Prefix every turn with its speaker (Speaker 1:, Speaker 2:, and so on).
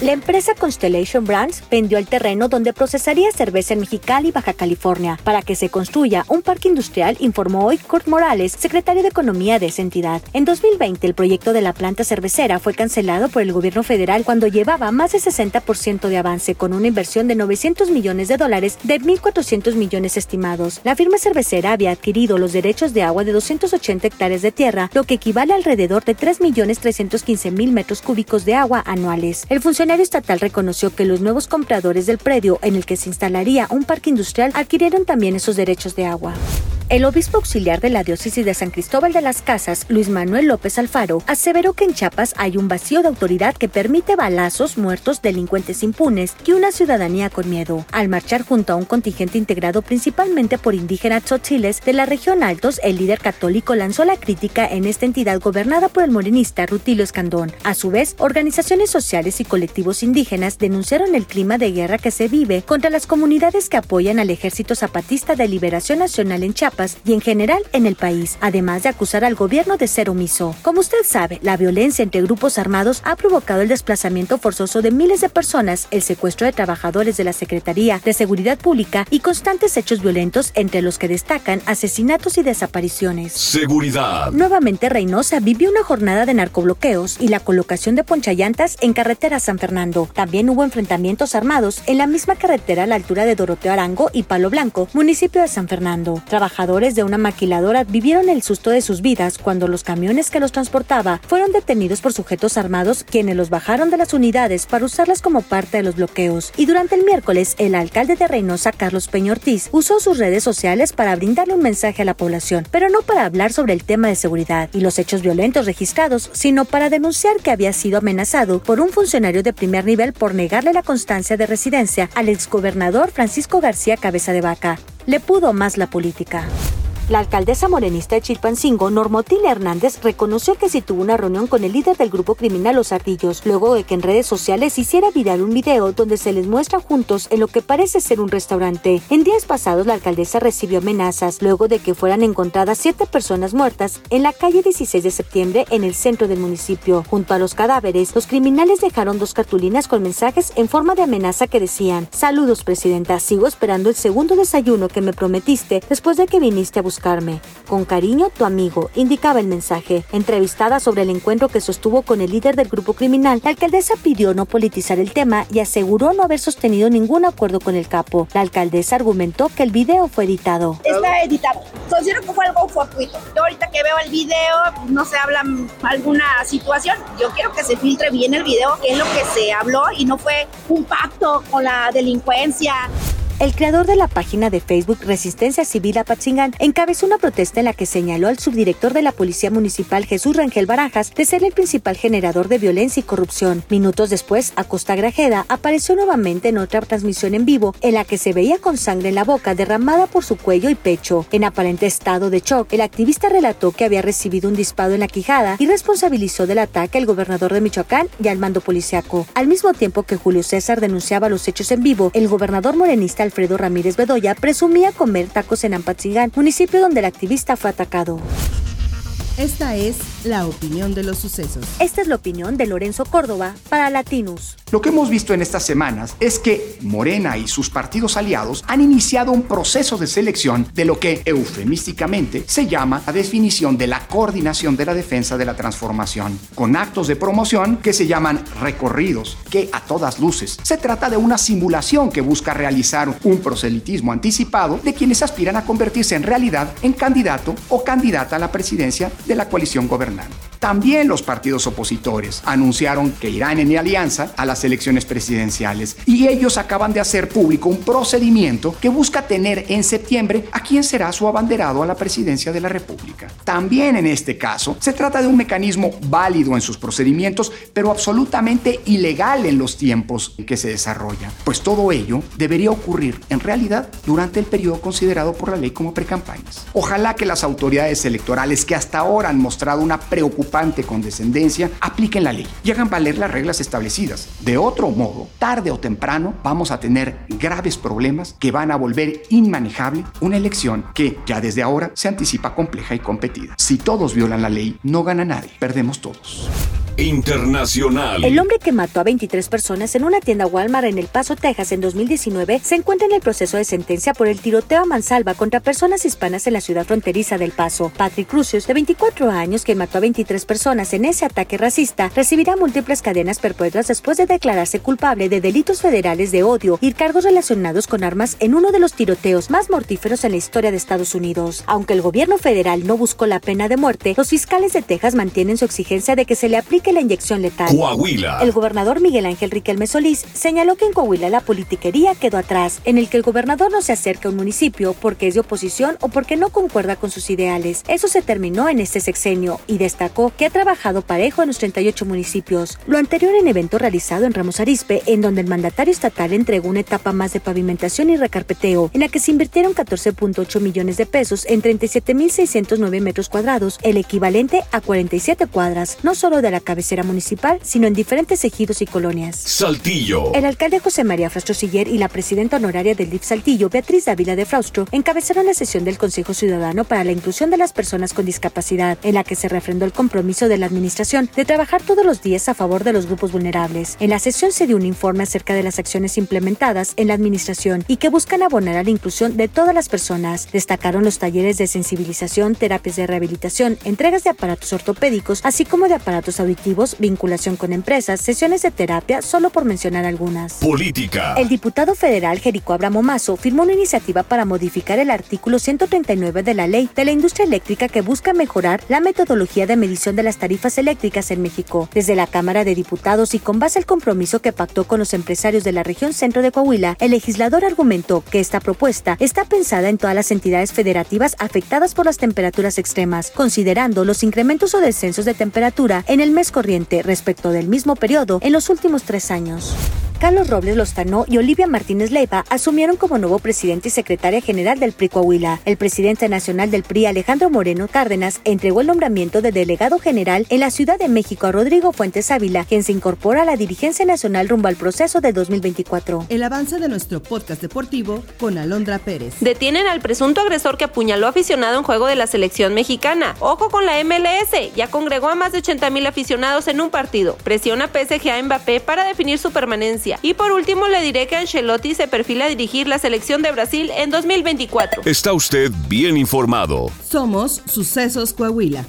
Speaker 1: La empresa Constellation Brands vendió el terreno donde procesaría cerveza en Mexicali, Baja California, para que se construya un parque industrial, informó hoy Kurt Morales, secretario de Economía de esa entidad. En 2020, el proyecto de la planta cervecera fue cancelado por el gobierno federal cuando llevaba más de 60% de avance, con una inversión de 900 millones de dólares de 1.400 millones estimados. La firma cervecera había adquirido los derechos de agua de 280 hectáreas de tierra, lo que equivale a alrededor de 3.315.000 metros cúbicos de agua anuales. El funcionario estatal reconoció que los nuevos compradores del predio en el que se instalaría un parque industrial adquirieron también esos derechos de agua. El obispo auxiliar de la diócesis de San Cristóbal de las Casas, Luis Manuel López Alfaro, aseveró que en Chiapas hay un vacío de autoridad que permite balazos, muertos, delincuentes impunes y una ciudadanía con miedo. Al marchar junto a un contingente integrado principalmente por indígenas tzotziles de la región Altos, el líder católico lanzó la crítica en esta entidad gobernada por el morenista Rutilio Escandón. A su vez, organizaciones sociales y colectivos indígenas denunciaron el clima de guerra que se vive contra las comunidades que apoyan al Ejército Zapatista de Liberación Nacional en Chiapas y en general en el país, además de acusar al gobierno de ser omiso. Como usted sabe, la violencia entre grupos armados ha provocado el desplazamiento forzoso de miles de personas, el secuestro de trabajadores de la Secretaría de Seguridad Pública y constantes hechos violentos entre los que destacan asesinatos y desapariciones.
Speaker 2: Seguridad.
Speaker 1: Nuevamente Reynosa vivió una jornada de narcobloqueos y la colocación de ponchallantas en carretera San Fernando. También hubo enfrentamientos armados en la misma carretera a la altura de Doroteo Arango y Palo Blanco, municipio de San Fernando. Trabajadores de una maquiladora vivieron el susto de sus vidas cuando los camiones que los transportaba fueron detenidos por sujetos armados quienes los bajaron de las unidades para usarlas como parte de los bloqueos. Y durante el miércoles, el alcalde de Reynosa, Carlos Peña usó sus redes sociales para brindarle un mensaje a la población, pero no para hablar sobre el tema de seguridad y los hechos violentos registrados, sino para denunciar que había sido amenazado por un funcionario de primer nivel por negarle la constancia de residencia al exgobernador Francisco García Cabeza de Vaca le pudo más la política. La alcaldesa morenista de Chilpancingo, Normotina Hernández, reconoció que sí tuvo una reunión con el líder del grupo criminal Los Ardillos, luego de que en redes sociales hiciera viral un video donde se les muestra juntos en lo que parece ser un restaurante. En días pasados, la alcaldesa recibió amenazas luego de que fueran encontradas siete personas muertas en la calle 16 de septiembre en el centro del municipio. Junto a los cadáveres, los criminales dejaron dos cartulinas con mensajes en forma de amenaza que decían: Saludos, presidenta, sigo esperando el segundo desayuno que me prometiste después de que viniste a buscar con cariño, tu amigo, indicaba el mensaje. Entrevistada sobre el encuentro que sostuvo con el líder del grupo criminal, la alcaldesa pidió no politizar el tema y aseguró no haber sostenido ningún acuerdo con el capo. La alcaldesa argumentó que el video fue editado.
Speaker 3: Está editado. Considero que fue algo fortuito. Yo ahorita que veo el video, no se habla alguna situación. Yo quiero que se filtre bien el video, qué es lo que se habló y no fue un pacto con la delincuencia.
Speaker 1: El creador de la página de Facebook Resistencia Civil Apatzingán encabezó una protesta en la que señaló al subdirector de la Policía Municipal Jesús Rangel Barajas de ser el principal generador de violencia y corrupción. Minutos después, Acosta Grajeda apareció nuevamente en otra transmisión en vivo en la que se veía con sangre en la boca derramada por su cuello y pecho. En aparente estado de shock, el activista relató que había recibido un disparo en la quijada y responsabilizó del ataque al gobernador de Michoacán y al mando policiaco. Al mismo tiempo que Julio César denunciaba los hechos en vivo, el gobernador morenista Alfredo Ramírez Bedoya presumía comer tacos en Ampatzingán, municipio donde el activista fue atacado.
Speaker 4: Esta es la opinión de los sucesos.
Speaker 1: Esta es la opinión de Lorenzo Córdoba para Latinus.
Speaker 5: Lo que hemos visto en estas semanas es que Morena y sus partidos aliados han iniciado un proceso de selección de lo que eufemísticamente se llama la definición de la coordinación de la defensa de la transformación, con actos de promoción que se llaman recorridos, que a todas luces se trata de una simulación que busca realizar un proselitismo anticipado de quienes aspiran a convertirse en realidad en candidato o candidata a la presidencia de la coalición gobernante. También los partidos opositores anunciaron que irán en alianza a las elecciones presidenciales y ellos acaban de hacer público un procedimiento que busca tener en septiembre a quien será su abanderado a la presidencia de la República. También en este caso se trata de un mecanismo válido en sus procedimientos, pero absolutamente ilegal en los tiempos en que se desarrolla, pues todo ello debería ocurrir en realidad durante el periodo considerado por la ley como precampañas. Ojalá que las autoridades electorales que hasta ahora han mostrado una preocupación galopante condescendencia, apliquen la ley y hagan valer las reglas establecidas. De otro modo, tarde o temprano vamos a tener graves problemas que van a volver inmanejable una elección que ya desde ahora se anticipa compleja y competida. Si todos violan la ley, no gana nadie, perdemos todos.
Speaker 2: Internacional.
Speaker 1: El hombre que mató a 23 personas en una tienda Walmart en El Paso, Texas en 2019 se encuentra en el proceso de sentencia por el tiroteo a mansalva contra personas hispanas en la ciudad fronteriza del Paso. Patrick Crucius, de 24 años, que mató a 23 personas en ese ataque racista, recibirá múltiples cadenas perpetuas después de declararse culpable de delitos federales de odio y cargos relacionados con armas en uno de los tiroteos más mortíferos en la historia de Estados Unidos. Aunque el gobierno federal no buscó la pena de muerte, los fiscales de Texas mantienen su exigencia de que se le aplique la inyección letal.
Speaker 2: Coahuila.
Speaker 1: El gobernador Miguel Ángel Riquelme Solís señaló que en Coahuila la politiquería quedó atrás, en el que el gobernador no se acerca a un municipio porque es de oposición o porque no concuerda con sus ideales. Eso se terminó en este sexenio y destacó que ha trabajado parejo en los 38 municipios. Lo anterior en evento realizado en Ramos Arizpe, en donde el mandatario estatal entregó una etapa más de pavimentación y recarpeteo, en la que se invirtieron 14.8 millones de pesos en 37.609 metros cuadrados, el equivalente a 47 cuadras, no solo de la cabecera municipal, sino en diferentes ejidos y colonias.
Speaker 2: Saltillo.
Speaker 1: El alcalde José María Fraustro Siller y la presidenta honoraria del DIF Saltillo, Beatriz Dávila de Fraustro, encabezaron la sesión del Consejo Ciudadano para la Inclusión de las Personas con Discapacidad, en la que se refrendó el compromiso de la administración de trabajar todos los días a favor de los grupos vulnerables. En la sesión se dio un informe acerca de las acciones implementadas en la administración y que buscan abonar a la inclusión de todas las personas. Destacaron los talleres de sensibilización, terapias de rehabilitación, entregas de aparatos ortopédicos, así como de aparatos auditivos, vinculación con empresas, sesiones de terapia, solo por mencionar algunas.
Speaker 2: Política.
Speaker 1: El diputado federal Jerico Abramo Mazo firmó una iniciativa para modificar el artículo 139 de la ley de la industria eléctrica que busca mejorar la metodología de medición de las tarifas eléctricas en México. Desde la Cámara de Diputados y con base al compromiso que pactó con los empresarios de la región centro de Coahuila, el legislador argumentó que esta propuesta está pensada en todas las entidades federativas afectadas por las temperaturas extremas, considerando los incrementos o descensos de temperatura en el mes corriente respecto del mismo periodo en los últimos tres años. Carlos Robles Lozano y Olivia Martínez Leiva asumieron como nuevo presidente y secretaria general del PRI Coahuila. El presidente nacional del PRI, Alejandro Moreno Cárdenas, entregó el nombramiento de delegado general en la Ciudad de México a Rodrigo Fuentes Ávila, quien se incorpora a la dirigencia nacional rumbo al proceso de 2024.
Speaker 4: El avance de nuestro podcast deportivo con Alondra Pérez.
Speaker 6: Detienen al presunto agresor que apuñaló aficionado en juego de la selección mexicana. Ojo con la MLS, ya congregó a más de 80 mil aficionados en un partido. Presiona PSG a Mbappé para definir su permanencia. Y por último le diré que Ancelotti se perfila a dirigir la selección de Brasil en 2024.
Speaker 2: Está usted bien informado.
Speaker 4: Somos Sucesos Coahuila.